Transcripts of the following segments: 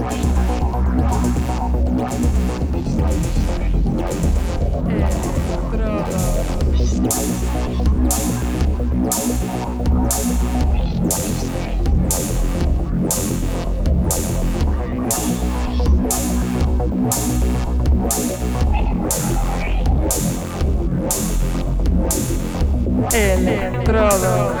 Estrada. Electrodos.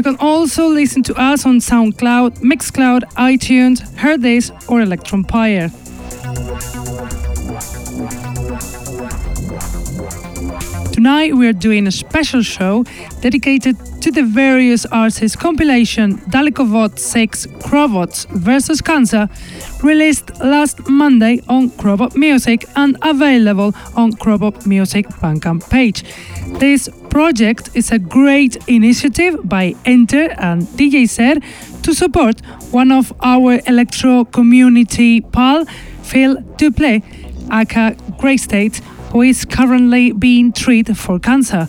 You can also listen to us on SoundCloud, Mixcloud, iTunes, Hearthis, or Electronpire. Tonight we are doing a special show dedicated to the various artists compilation Dalekovod 6 Crobots vs. Cancer, released last Monday on Crobot Music and available on Crobot Music Bandcamp page. This project is a great initiative by Enter and DJ Ser to support one of our electro community pal, Phil Duplay, aka Grey State, who is currently being treated for cancer.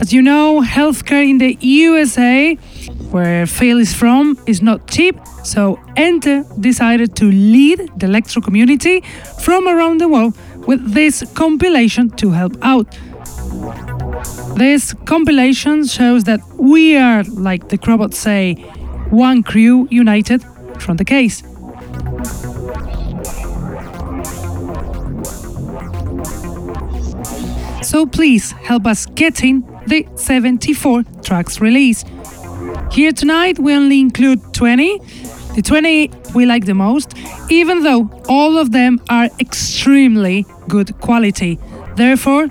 As you know, healthcare in the USA, where Phil is from, is not cheap, so Enter decided to lead the electro community from around the world with this compilation to help out. This compilation shows that we are, like the Crobots say, one crew united from the case. So please help us getting the 74 tracks release. Here tonight we only include 20. The 20 we like the most, even though all of them are extremely good quality. Therefore,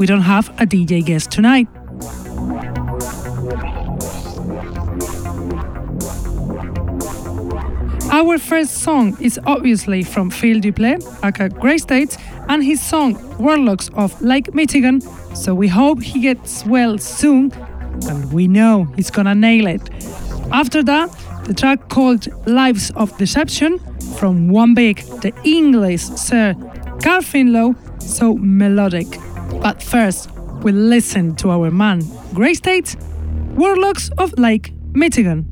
we don't have a DJ guest tonight. Our first song is obviously from Phil Duplay, aka Grey States, and his song Warlocks of Lake Michigan. So we hope he gets well soon, and we know he's gonna nail it. After that, the track called Lives of Deception from One Big, the English Sir Carl Finlow, so melodic. But first, we'll listen to our man, Grey States, Warlocks of Lake Michigan.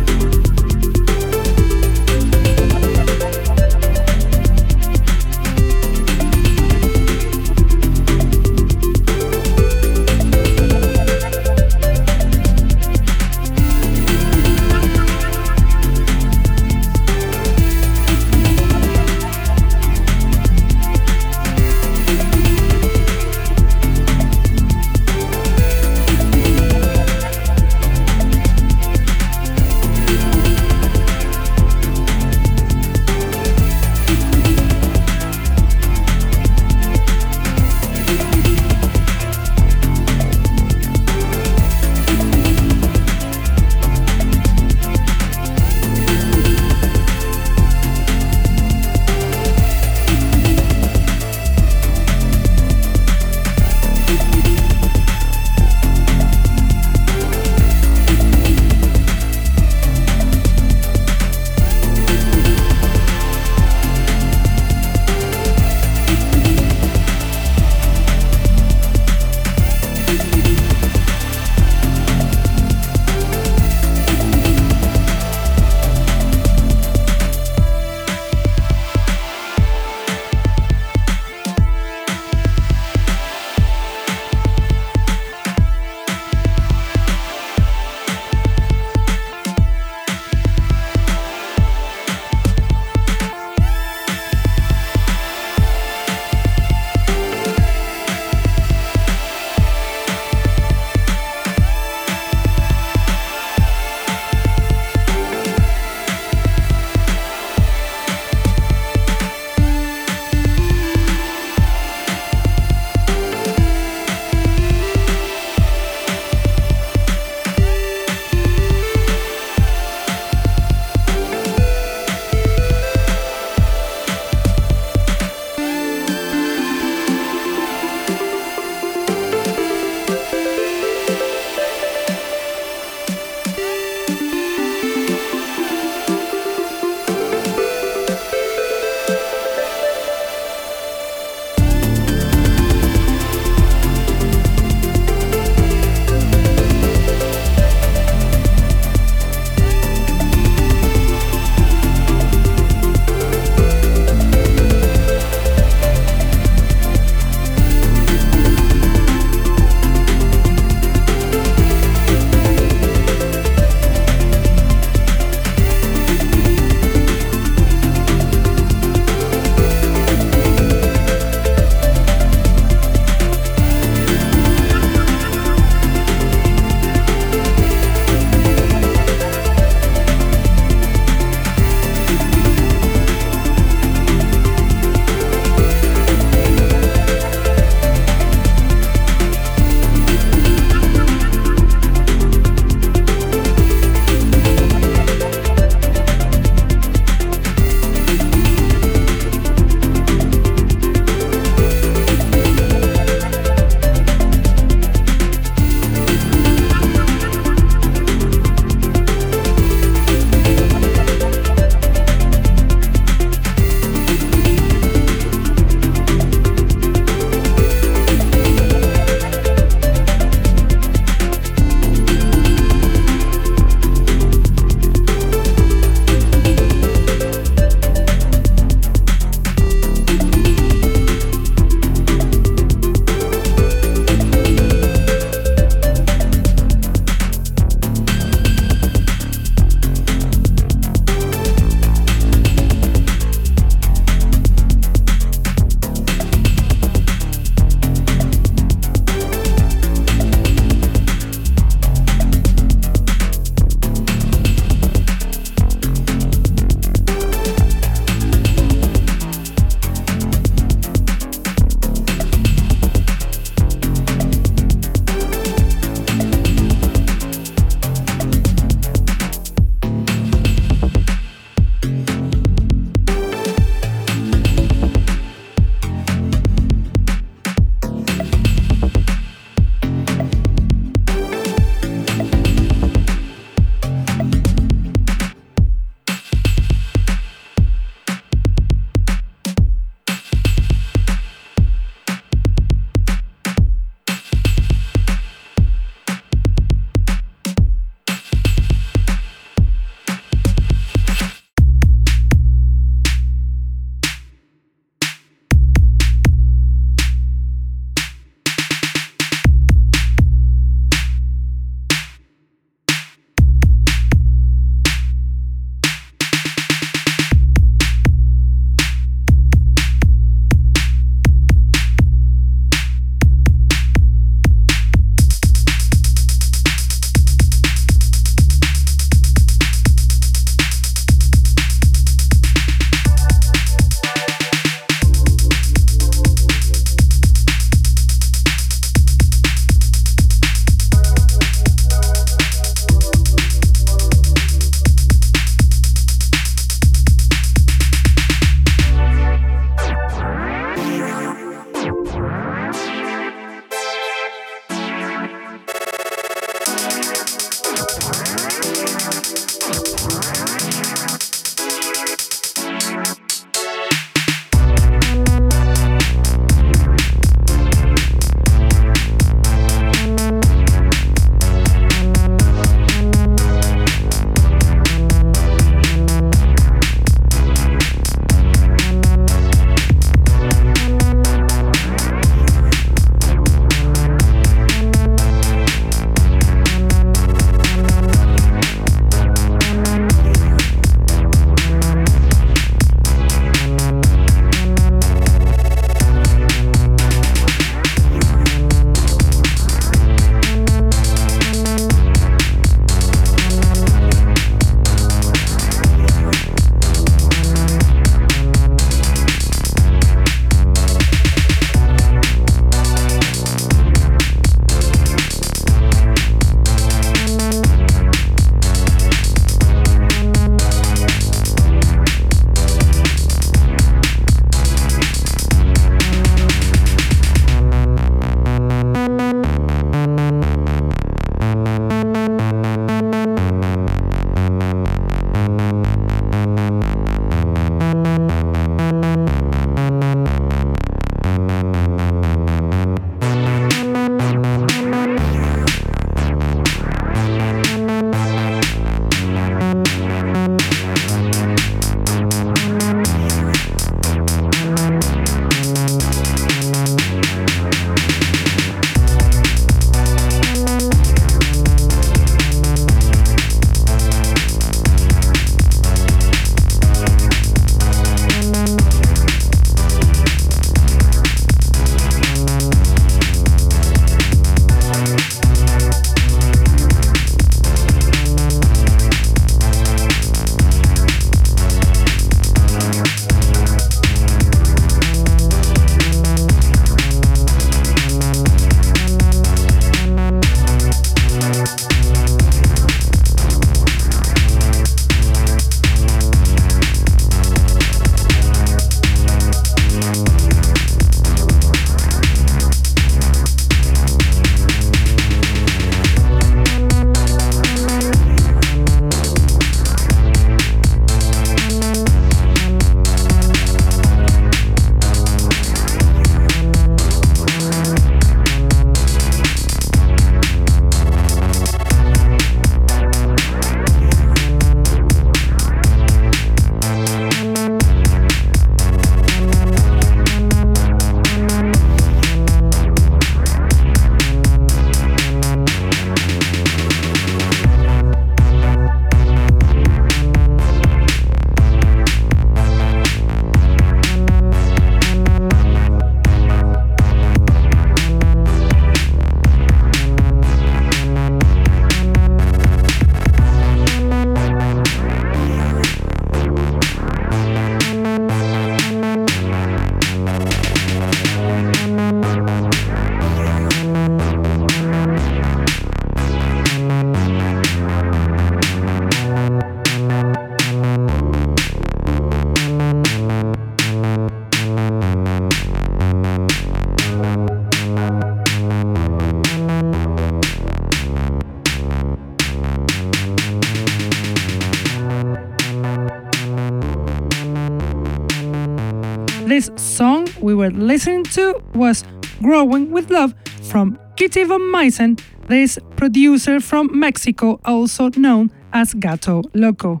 Listening to was Growing with Love from Kitty Von Meissen, this producer from Mexico, also known as Gato Loco.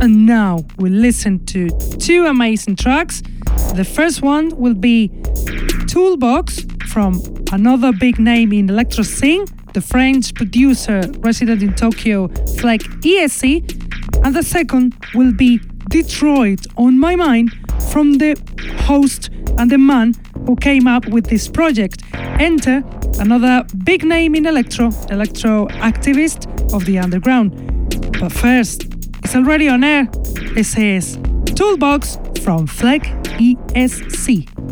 And now we listen to two amazing tracks. The first one will be Toolbox from another big name in electro scene, the French producer resident in Tokyo, Fleck ESC, and the second will be Detroit on My Mind from the host and the man who came up with this project. Enter another big name in electro, electro activist of the underground. But first, it's already on air. This is Toolbox from Fleck ESC.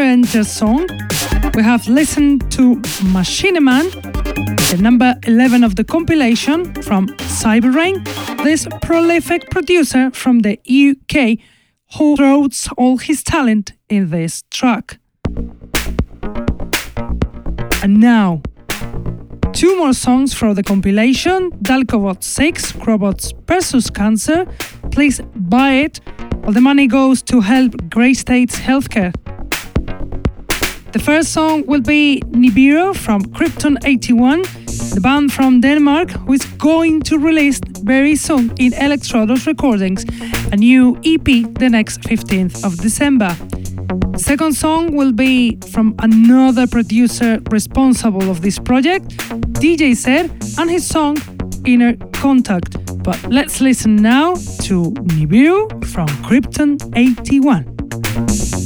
Enter's song, we have listened to Machine Man, the number 11 of the compilation from Cyberrain, this prolific producer from the UK who throws all his talent in this track. And now, two more songs from the compilation Dalekovod 6 Crobots vs. Cancer. Please buy it. All the money goes to help Grey States Healthcare. The first song will be Nibiru from Krypton 81, the band from Denmark who is going to release very soon in Electrodos Recordings a new EP the next 15th of December. The second song will be from another producer responsible of this project, DJ Ser, and his song Inner Contact. But let's listen now to Nibiru from Krypton 81.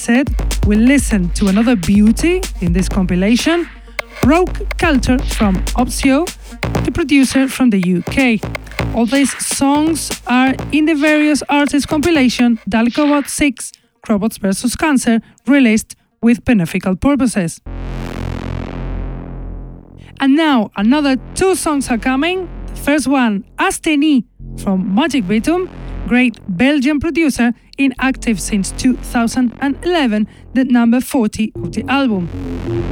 Set, we listen to another beauty in this compilation, Broke Culture from Opsio, the producer from the UK. All these songs are in the various artists compilation Dalekovod 6 Robots vs. Cancer, released with beneficial purposes. And now another two songs are coming. The first one, Asteni from Magic Bitum, great Belgian producer in active since 2011, the number 40 of the album.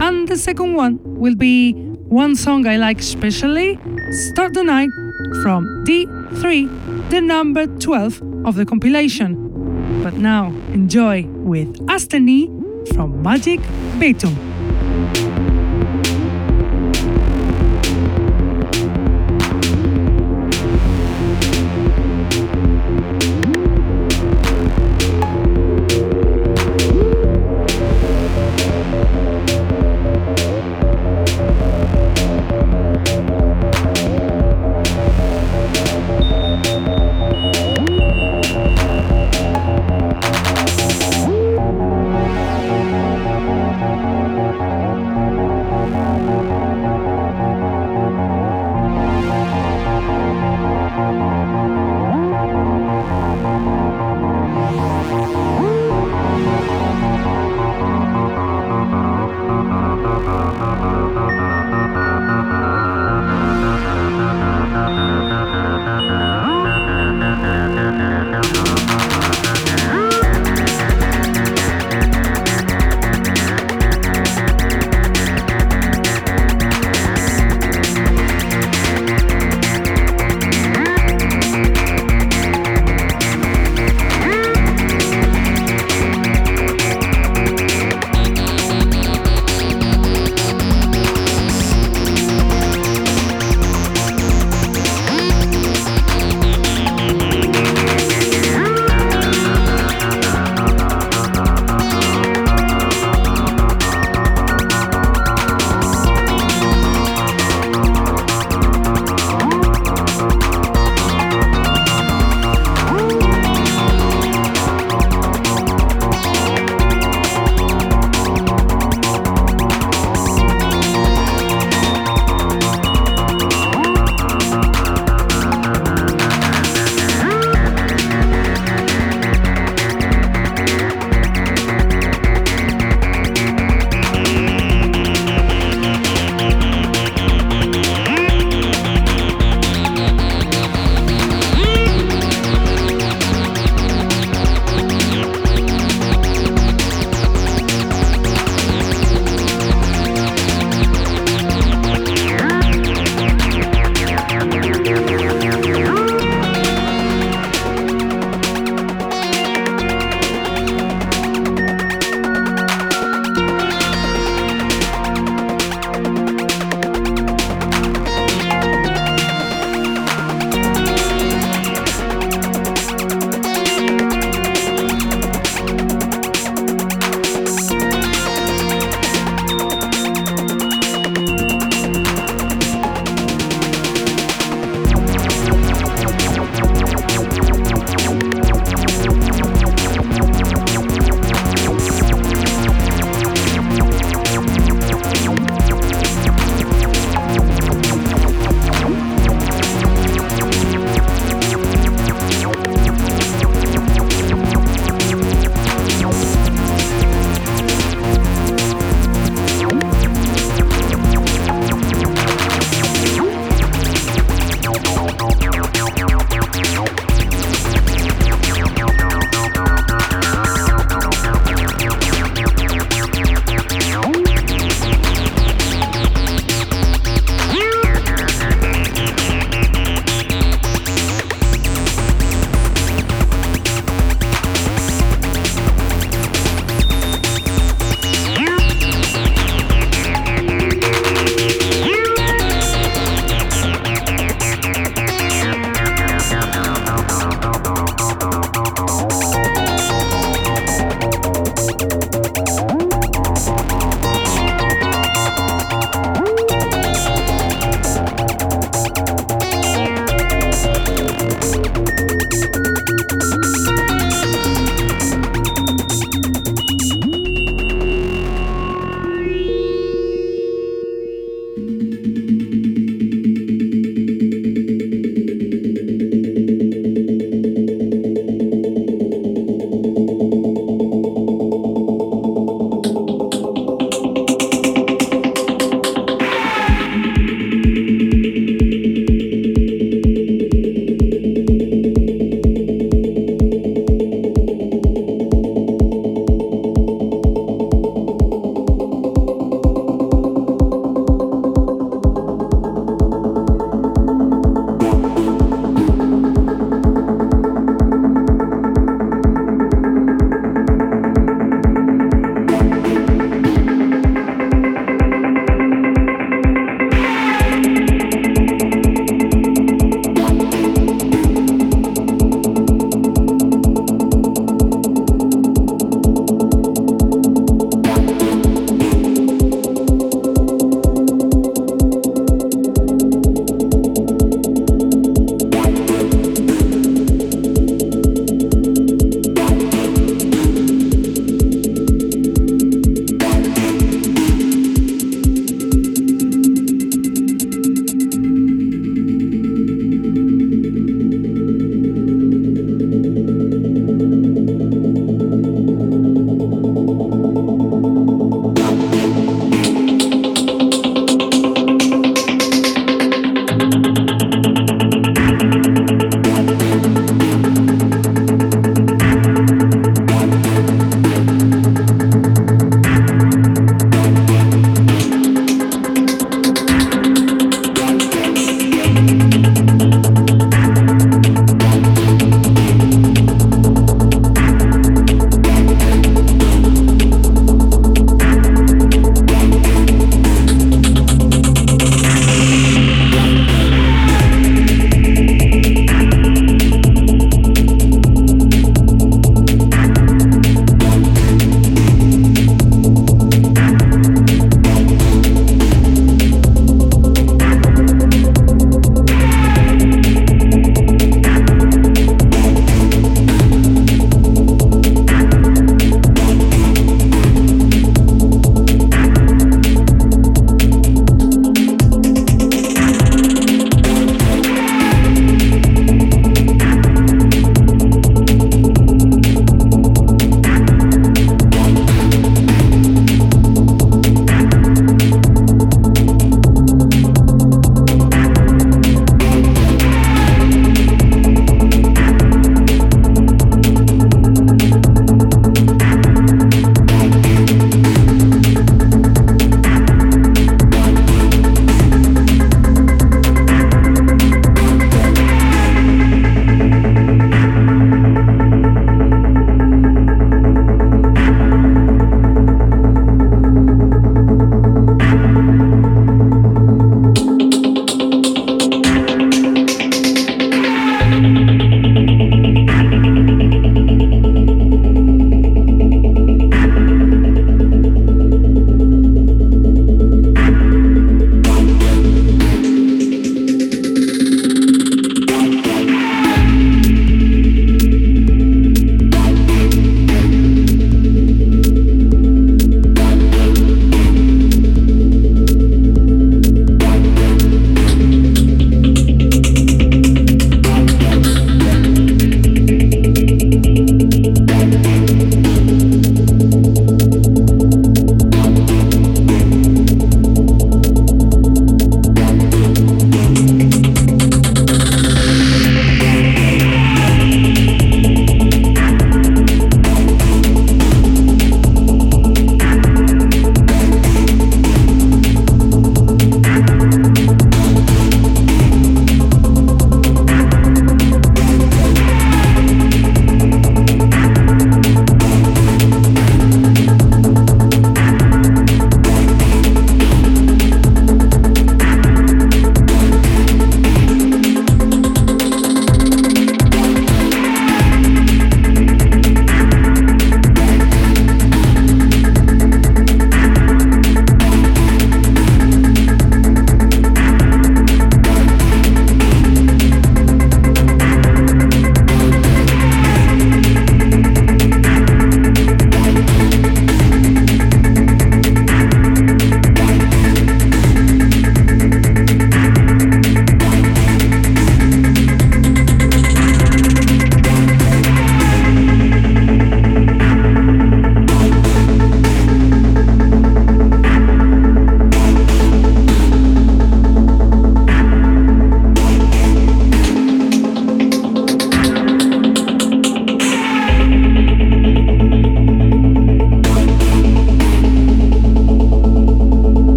And the second one will be one song I like especially, Start the Night from D3, the number 12 of the compilation. But now enjoy with Asteni from Magic Bitum.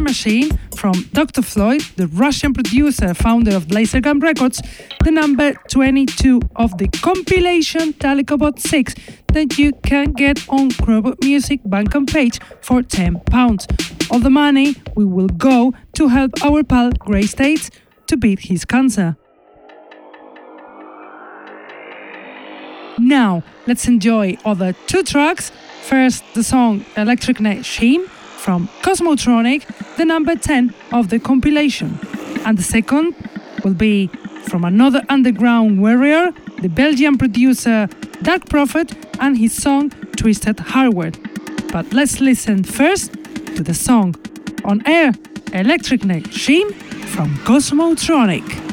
Machine from Dr. Floyd, the Russian producer, founder of Lasergun Records, the number 22 of the compilation Dalekovod 6 that you can get on Crobot Music Bandcamp page for £10. All the money we will go to help our pal Grey States to beat his cancer. Now, let's enjoy other two tracks. First, the song Electric Net Sheen from Cosmotronic, the number 10 of the compilation. And the second will be from another underground warrior, the Belgian producer Dark Prophet, and his song Twisted Hardware. But let's listen first to the song on air Electric Neck Sheen from Cosmotronic.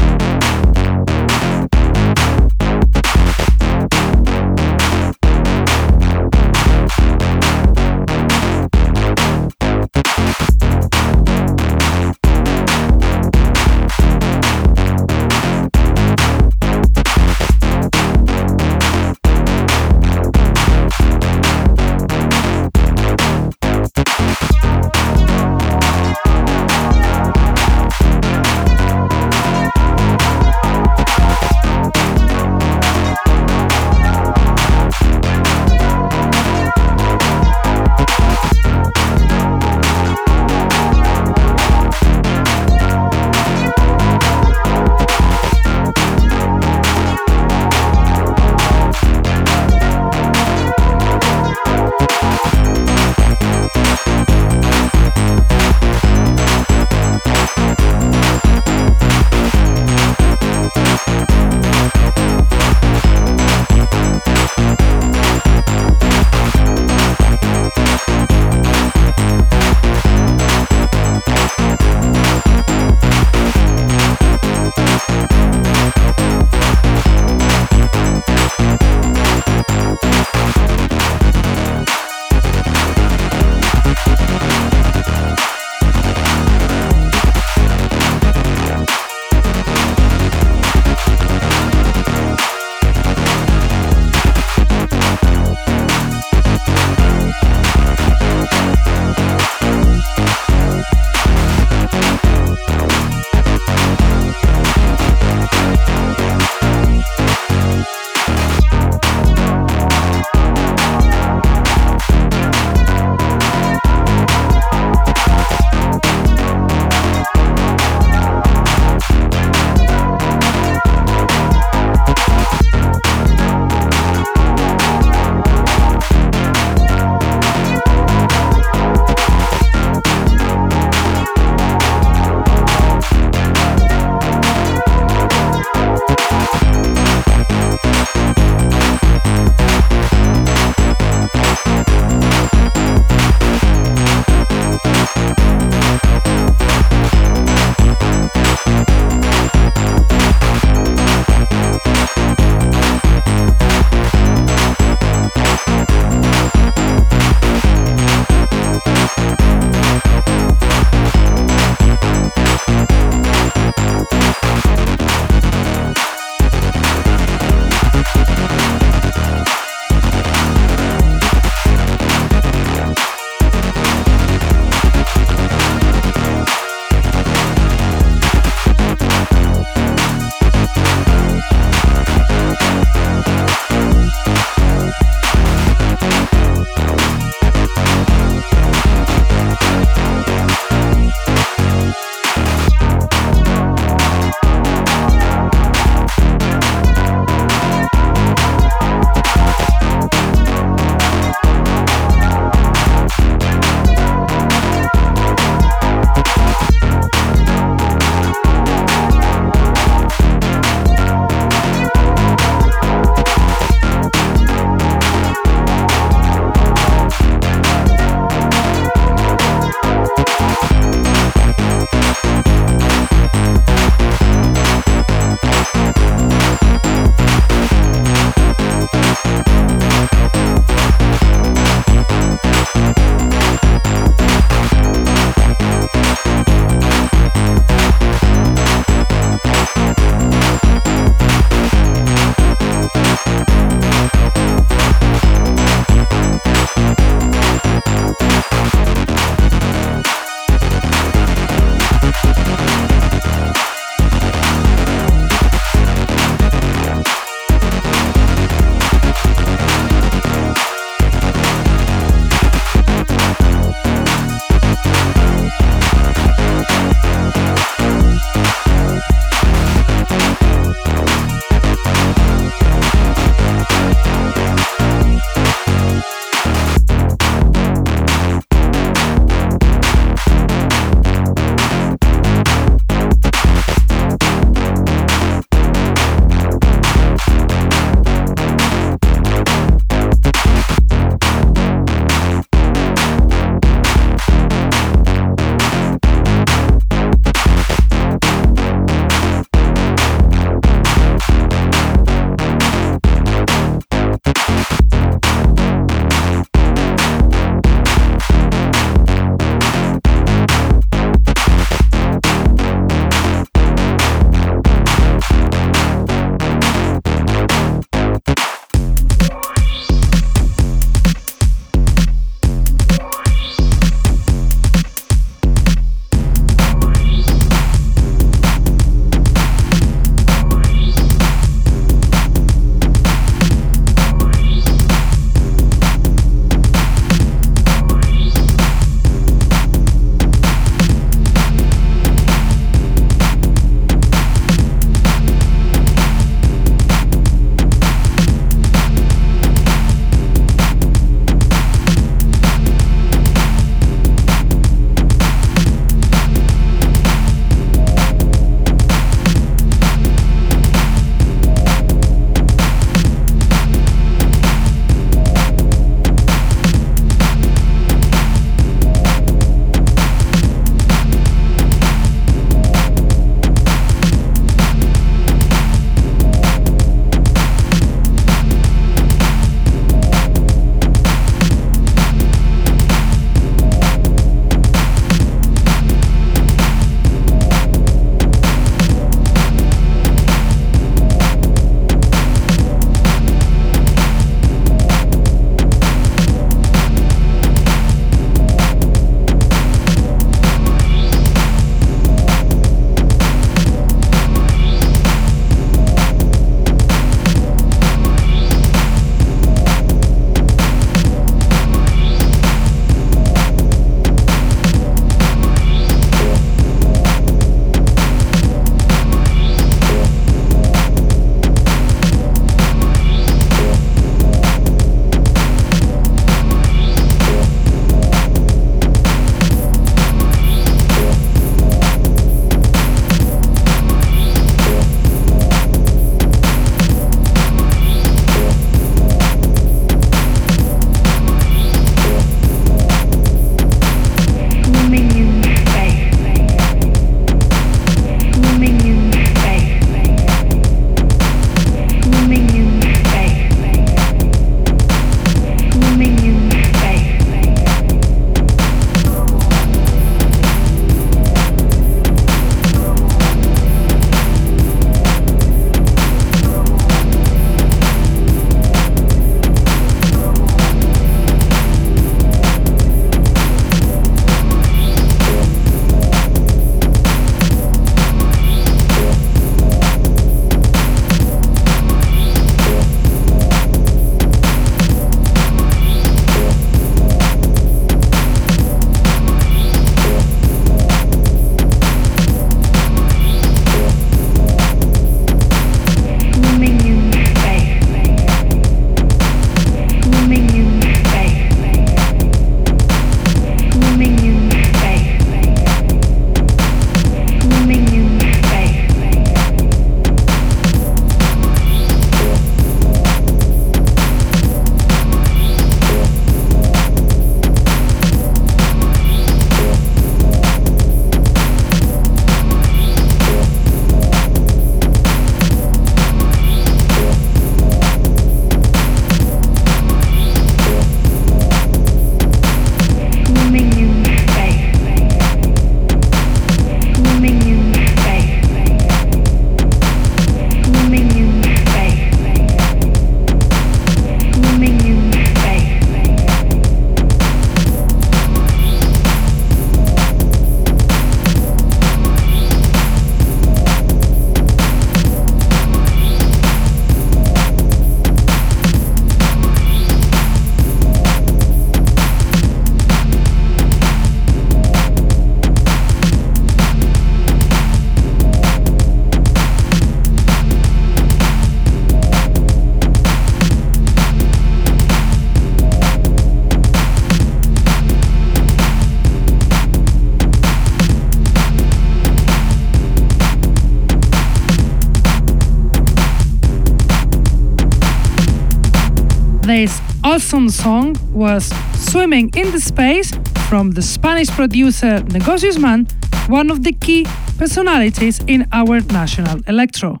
Awesome song was Swimming in the Space from the Spanish producer Negocius Man, one of the key personalities in our national electro.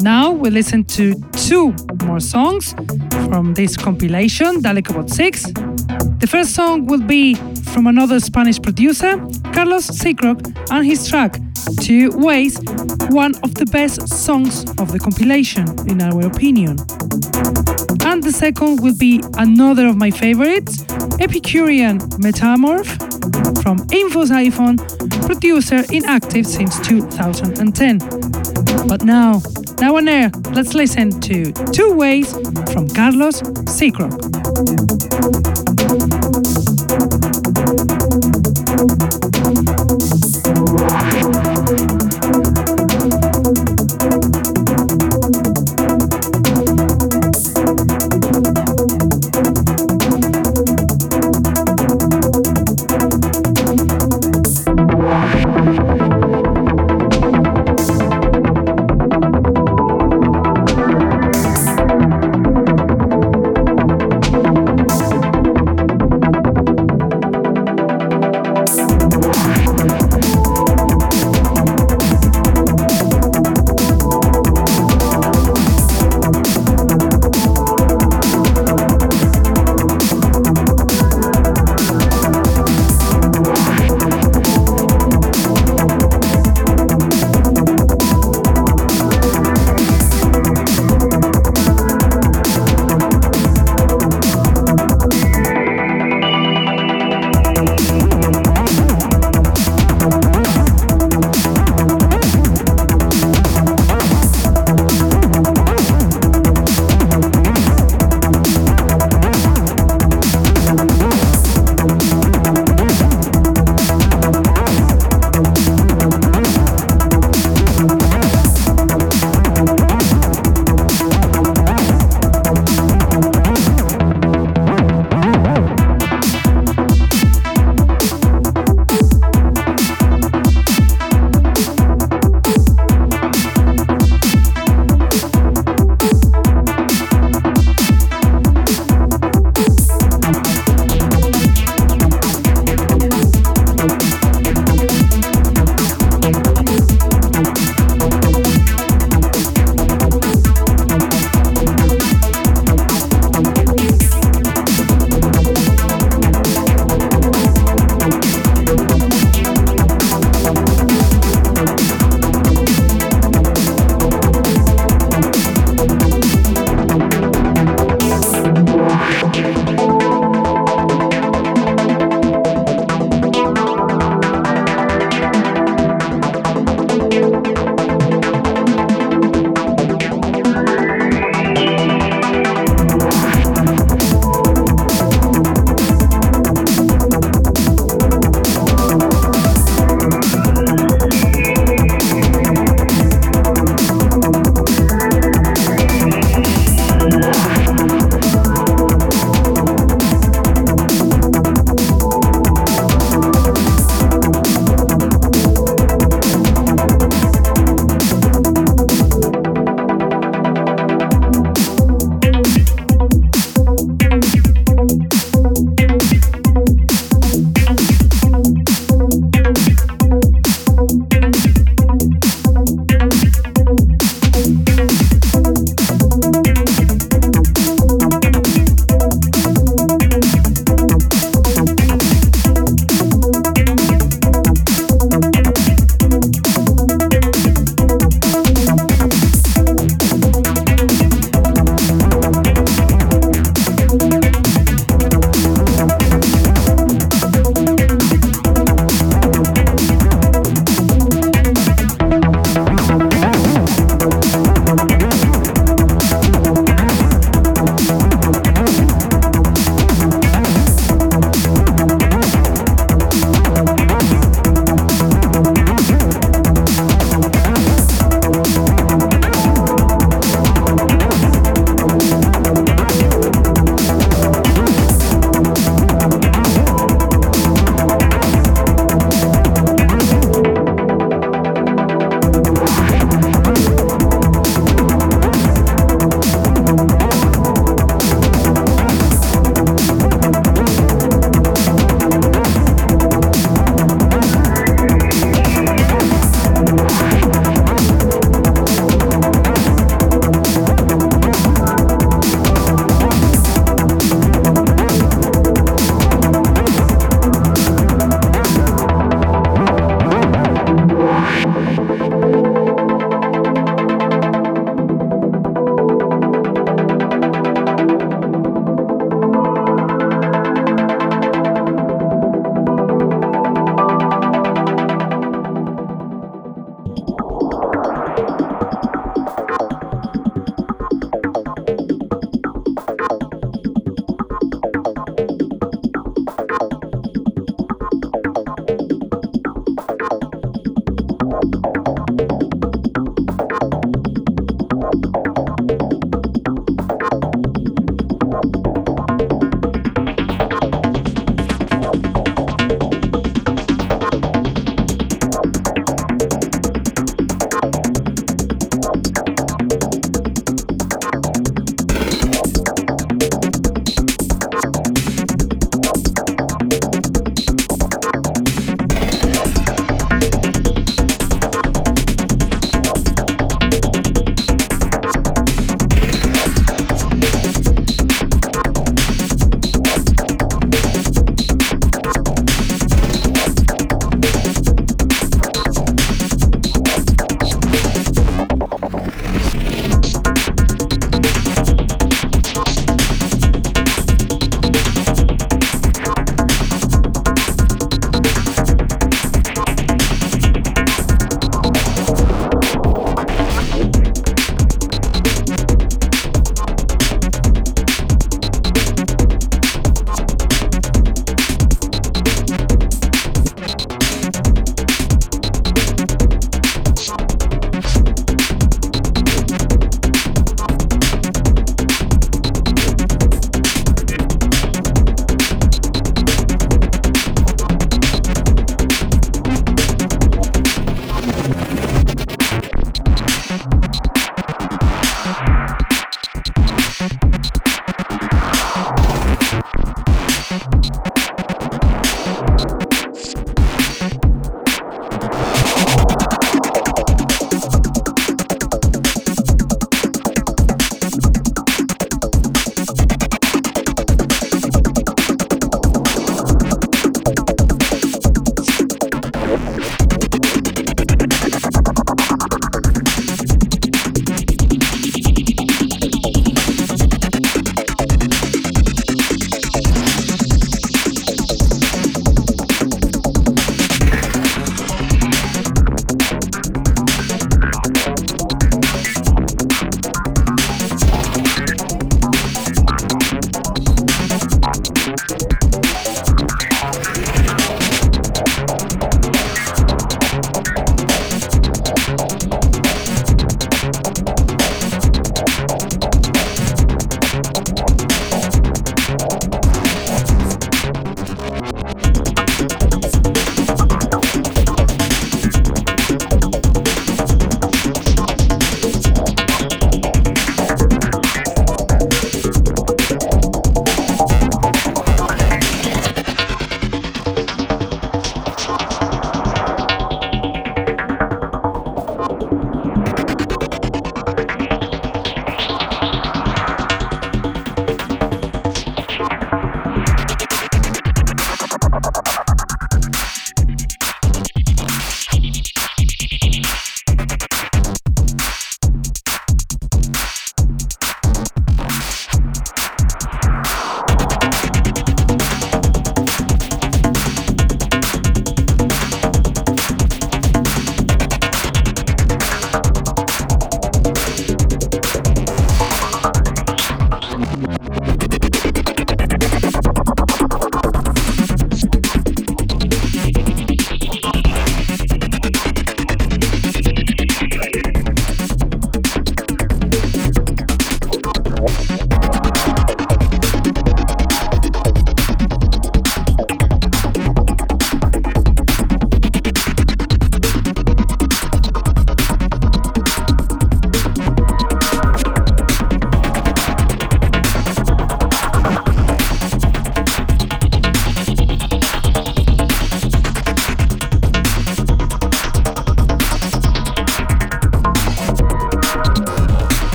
Now we listen to two more songs from this compilation, Dalekovod 6. The first song will be from another Spanish producer, Carlos Seacrock, and his track, Two Ways, one of the best songs of the compilation, in our opinion. And the second will be another of my favorites, Epicurean Metamorph, from Infos iPhone, producer inactive since 2010. But now, now on air, let's listen to Two Ways from Carlos Seacrock.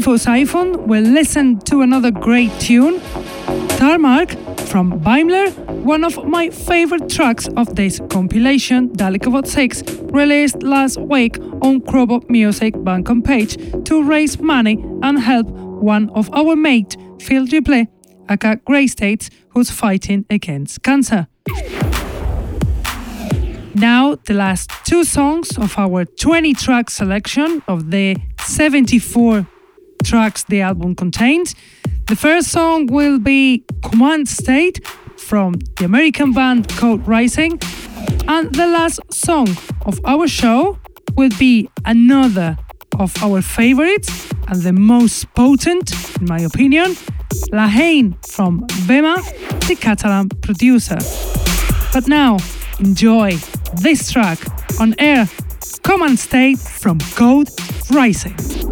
Siphon, we'll listen to another great tune, Tarmac from Beimler, one of my favorite tracks of this compilation, Dalekovod 6, released last week on Crobot Music Bandcamp page to raise money and help one of our mates, Phil Duplay, aka Grey States, who's fighting against cancer. Now, the last two songs of our 20 track selection of the 74 tracks the album contains. The first song will be Command State from the American band Code Rising. And the last song of our show will be another of our favorites and the most potent, in my opinion, La Haine from Bema, the Catalan producer. But now, enjoy this track on air Command State from Code Rising.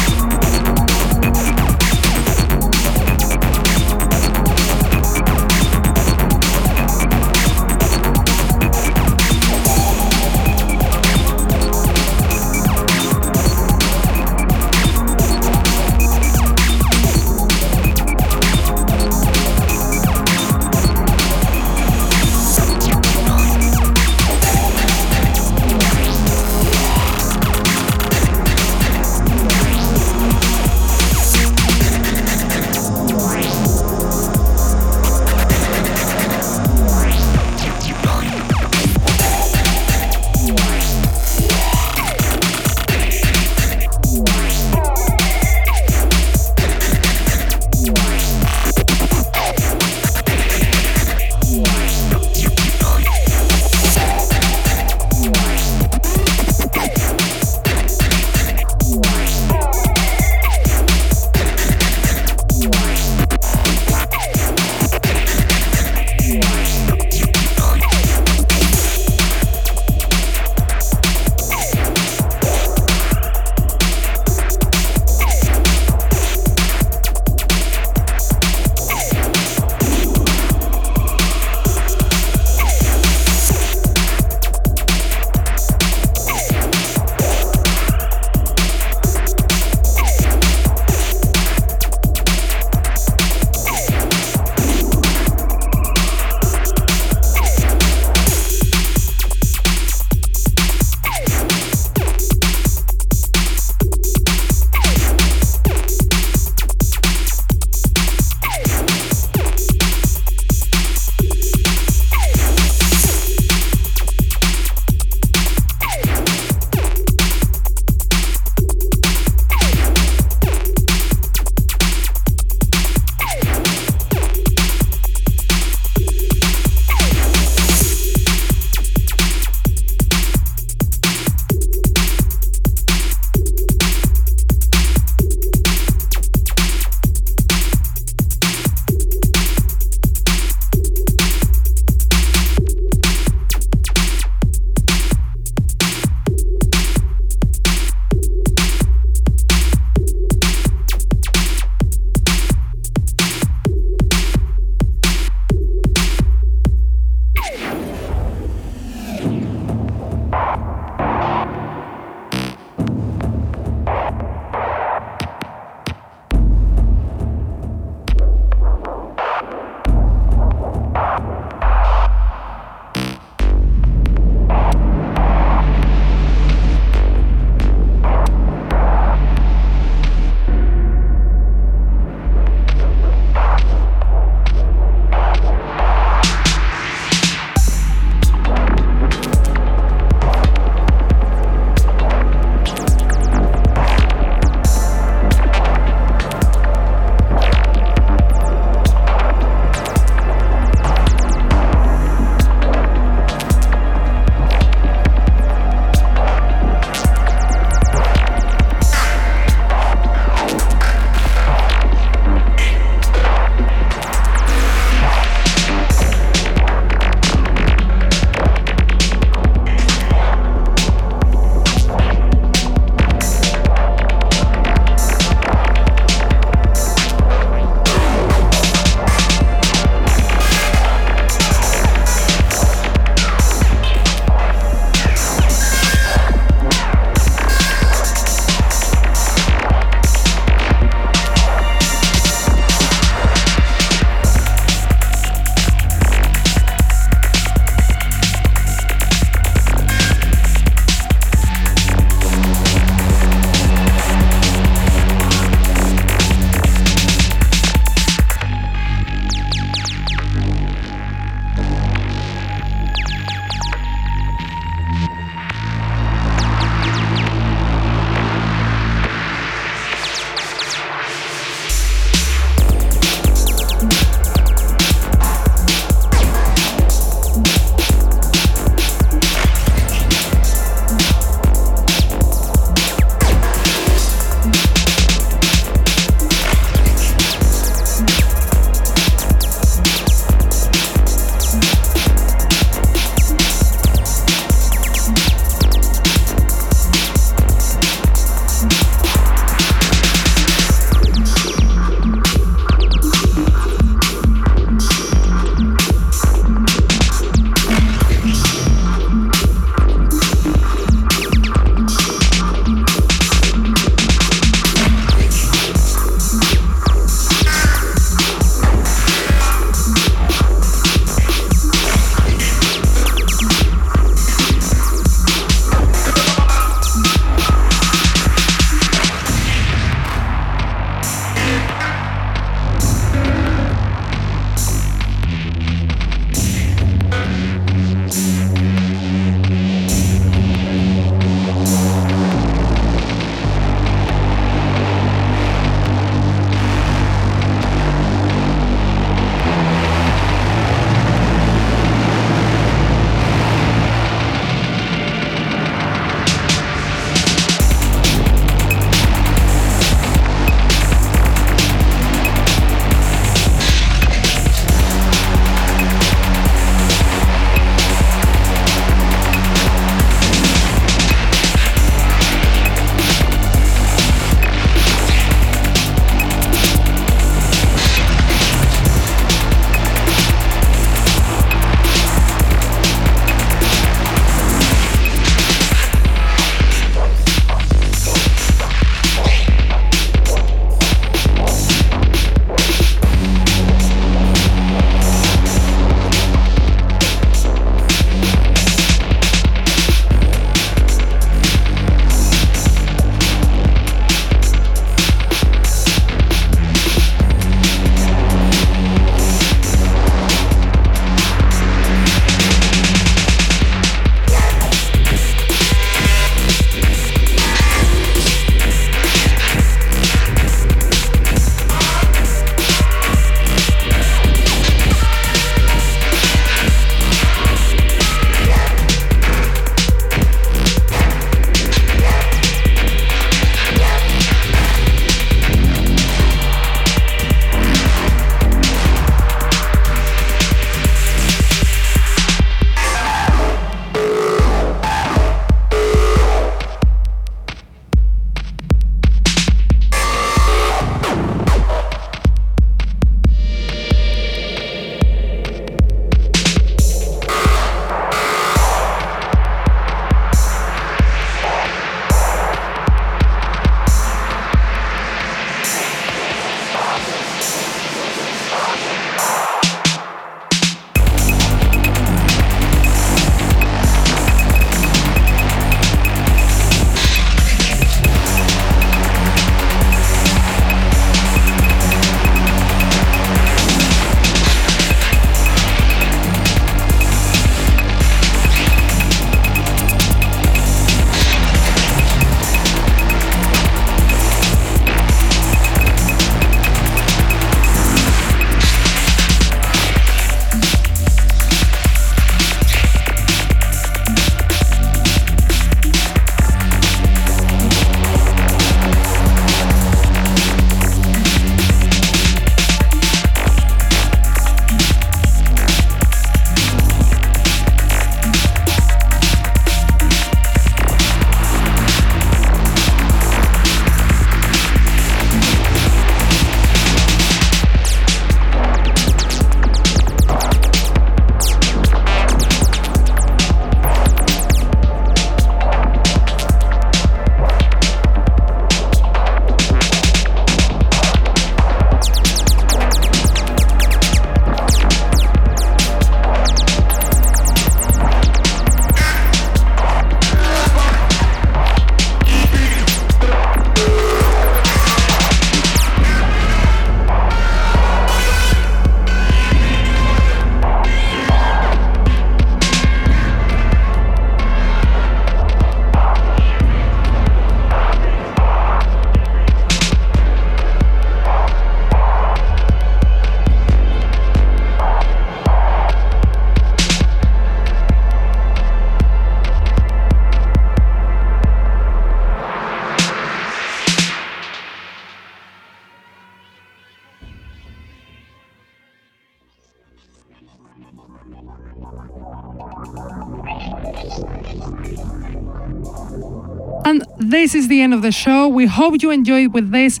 And this is the end of the show. We hope you enjoyed with this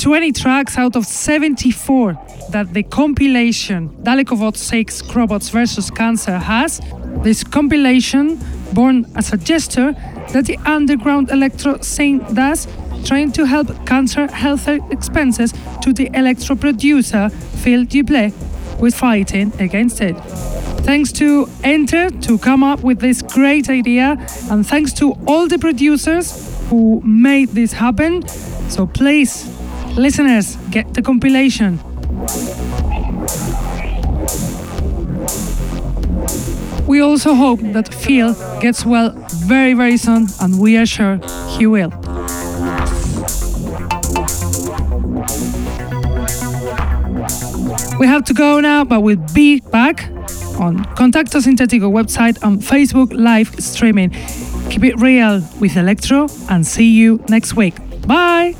20 tracks out of 74 that the compilation Dalekovod 6 Chrobots vs. Cancer has. This compilation, born as a gesture that the underground electro scene does, trying to help cancer health expenses to the electro producer Phil who is fighting against it. Thanks to Enter to come up with this great idea, and thanks to all the producers who made this happen. So please, listeners, get the compilation. We also hope that Phil gets well very, very soon, and we are sure he will. We have to go now, but we'll be back on Contacto Sintetico website and Facebook live streaming. Keep it real with Electro and see you next week. Bye!